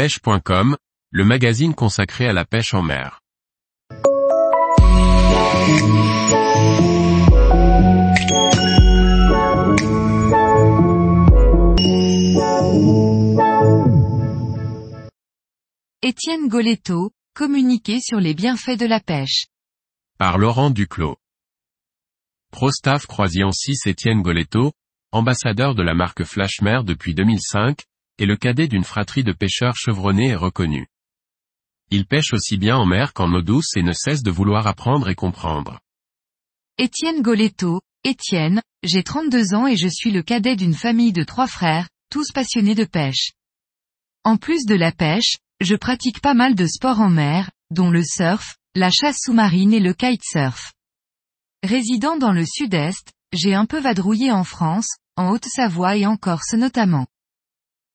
pêche.com, le magazine consacré à la pêche en mer. Étienne Goletto, communiquer sur les bienfaits de la pêche. Par Laurent Duclos. Prostaff Croisian 6 Étienne Goletto, ambassadeur de la marque Flashmer depuis 2005, est le cadet d'une fratrie de pêcheurs chevronnés et reconnus. Il pêche aussi bien en mer qu'en eau douce et ne cesse de vouloir apprendre et comprendre. Étienne Goletto, Étienne, j'ai 32 ans et je suis le cadet d'une famille de trois frères, tous passionnés de pêche. En plus de la pêche, je pratique pas mal de sports en mer, dont le surf, la chasse sous-marine et le kitesurf. Résidant dans le sud-est, j'ai un peu vadrouillé en France, en Haute-Savoie et en Corse notamment.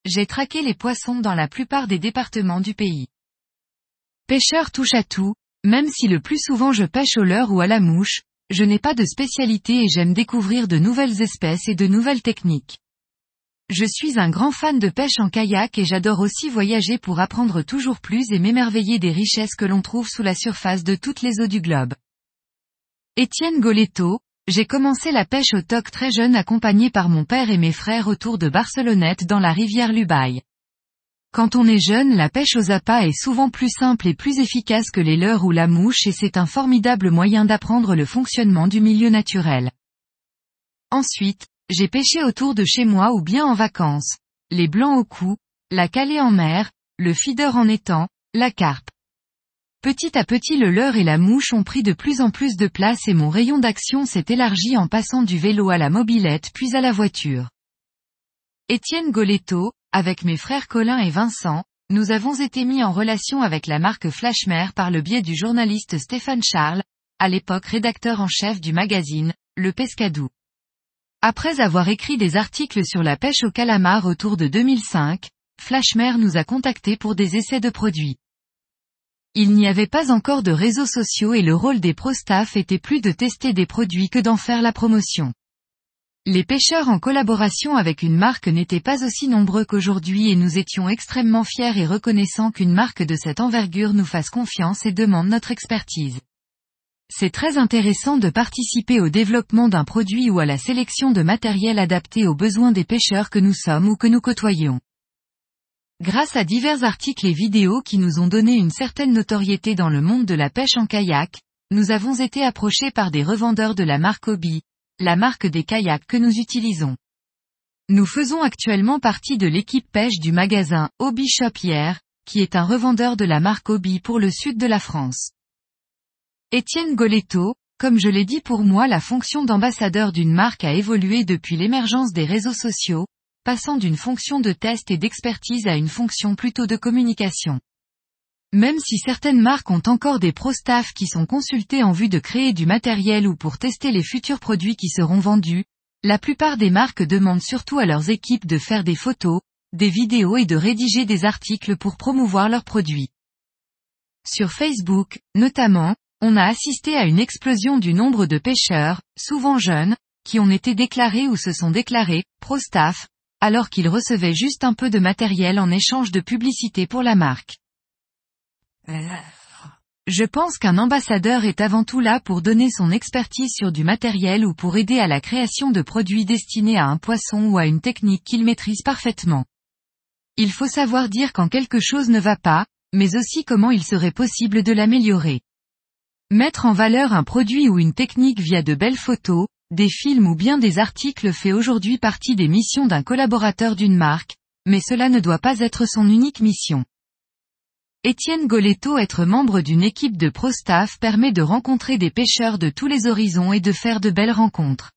J'ai traqué les poissons dans la plupart des départements du pays. Pêcheur touche à tout, même si le plus souvent je pêche au leurre ou à la mouche, je n'ai pas de spécialité et j'aime découvrir de nouvelles espèces et de nouvelles techniques. Je suis un grand fan de pêche en kayak et j'adore aussi voyager pour apprendre toujours plus et m'émerveiller des richesses que l'on trouve sous la surface de toutes les eaux du globe. Étienne Goletto, j'ai commencé la pêche au toc très jeune accompagné par mon père et mes frères autour de Barcelonnette dans la rivière Lubaï. Quand on est jeune la pêche aux appâts est souvent plus simple et plus efficace que les leurres ou la mouche et c'est un formidable moyen d'apprendre le fonctionnement du milieu naturel. Ensuite, j'ai pêché autour de chez moi ou bien en vacances. Les blancs au cou, la calée en mer, le feeder en étang, la carpe. Petit à petit le leurre et la mouche ont pris de plus en plus de place et mon rayon d'action s'est élargi en passant du vélo à la mobilette puis à la voiture. Étienne Goletto, avec mes frères Colin et Vincent, nous avons été mis en relation avec la marque Flashmer par le biais du journaliste Stéphane Charles, à l'époque rédacteur en chef du magazine, Le Pescadou. Après avoir écrit des articles sur la pêche au calamar autour de 2005, Flashmer nous a contactés pour des essais de produits. Il n'y avait pas encore de réseaux sociaux et le rôle des pro-staff était plus de tester des produits que d'en faire la promotion. Les pêcheurs en collaboration avec une marque n'étaient pas aussi nombreux qu'aujourd'hui et nous étions extrêmement fiers et reconnaissants qu'une marque de cette envergure nous fasse confiance et demande notre expertise. C'est très intéressant de participer au développement d'un produit ou à la sélection de matériel adapté aux besoins des pêcheurs que nous sommes ou que nous côtoyons. Grâce à divers articles et vidéos qui nous ont donné une certaine notoriété dans le monde de la pêche en kayak, nous avons été approchés par des revendeurs de la marque Obi, la marque des kayaks que nous utilisons. Nous faisons actuellement partie de l'équipe pêche du magasin Obi Shop qui est un revendeur de la marque Obi pour le sud de la France. Étienne Goletto, comme je l'ai dit pour moi la fonction d'ambassadeur d'une marque a évolué depuis l'émergence des réseaux sociaux, passant d'une fonction de test et d'expertise à une fonction plutôt de communication. Même si certaines marques ont encore des pro-staff qui sont consultés en vue de créer du matériel ou pour tester les futurs produits qui seront vendus, la plupart des marques demandent surtout à leurs équipes de faire des photos, des vidéos et de rédiger des articles pour promouvoir leurs produits. Sur Facebook, notamment, on a assisté à une explosion du nombre de pêcheurs, souvent jeunes, qui ont été déclarés ou se sont déclarés, pro-staff, alors qu'ils recevaient juste un peu de matériel en échange de publicité pour la marque. Je pense qu'un ambassadeur est avant tout là pour donner son expertise sur du matériel ou pour aider à la création de produits destinés à un poisson ou à une technique qu'il maîtrise parfaitement. Il faut savoir dire quand quelque chose ne va pas, mais aussi comment il serait possible de l'améliorer. Mettre en valeur un produit ou une technique via de belles photos, des films ou bien des articles fait aujourd'hui partie des missions d'un collaborateur d'une marque, mais cela ne doit pas être son unique mission. Étienne Goletto être membre d'une équipe de pro-staff permet de rencontrer des pêcheurs de tous les horizons et de faire de belles rencontres.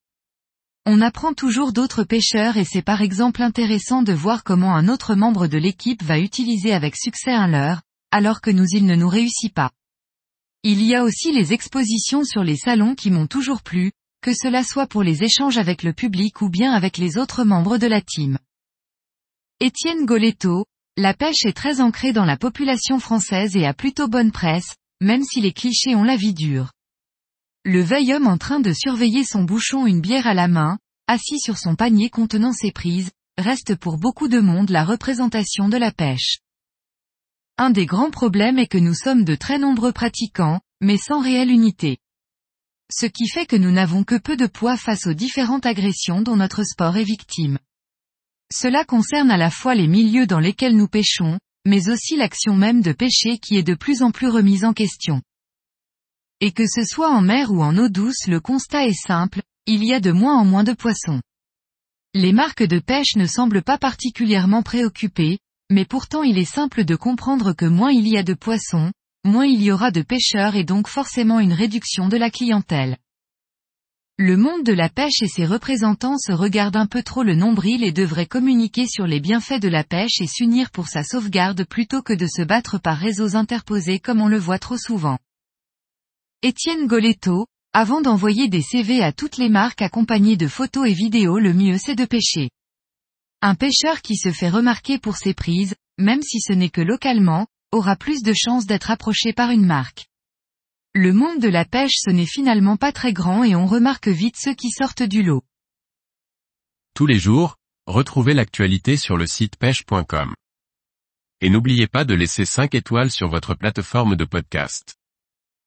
On apprend toujours d'autres pêcheurs et c'est par exemple intéressant de voir comment un autre membre de l'équipe va utiliser avec succès un leurre, alors que nous il ne nous réussit pas. Il y a aussi les expositions sur les salons qui m'ont toujours plu, que cela soit pour les échanges avec le public ou bien avec les autres membres de la team. Étienne Goletto, la pêche est très ancrée dans la population française et a plutôt bonne presse, même si les clichés ont la vie dure. Le veil homme en train de surveiller son bouchon une bière à la main, assis sur son panier contenant ses prises, reste pour beaucoup de monde la représentation de la pêche. un des grands problèmes est que nous sommes de très nombreux pratiquants, mais sans réelle unité. Ce qui fait que nous n'avons que peu de poids face aux différentes agressions dont notre sport est victime. Cela concerne à la fois les milieux dans lesquels nous pêchons, mais aussi l'action même de pêcher qui est de plus en plus remise en question. Et que ce soit en mer ou en eau douce le constat est simple, il y a de moins en moins de poissons. Les marques de pêche ne semblent pas particulièrement préoccupées, mais pourtant il est simple de comprendre que moins il y a de poissons, moins il y aura de pêcheurs et donc forcément une réduction de la clientèle. Le monde de la pêche et ses représentants se regardent un peu trop le nombril et devraient communiquer sur les bienfaits de la pêche et s'unir pour sa sauvegarde plutôt que de se battre par réseaux interposés comme on le voit trop souvent. Étienne Goletto, avant d'envoyer des CV à toutes les marques accompagnées de photos et vidéos le mieux c'est de pêcher. Un pêcheur qui se fait remarquer pour ses prises, même si ce n'est que localement, aura plus de chances d'être approché par une marque. Le monde de la pêche ce n'est finalement pas très grand et on remarque vite ceux qui sortent du lot. Tous les jours, retrouvez l'actualité sur le site pêche.com. Et n'oubliez pas de laisser 5 étoiles sur votre plateforme de podcast.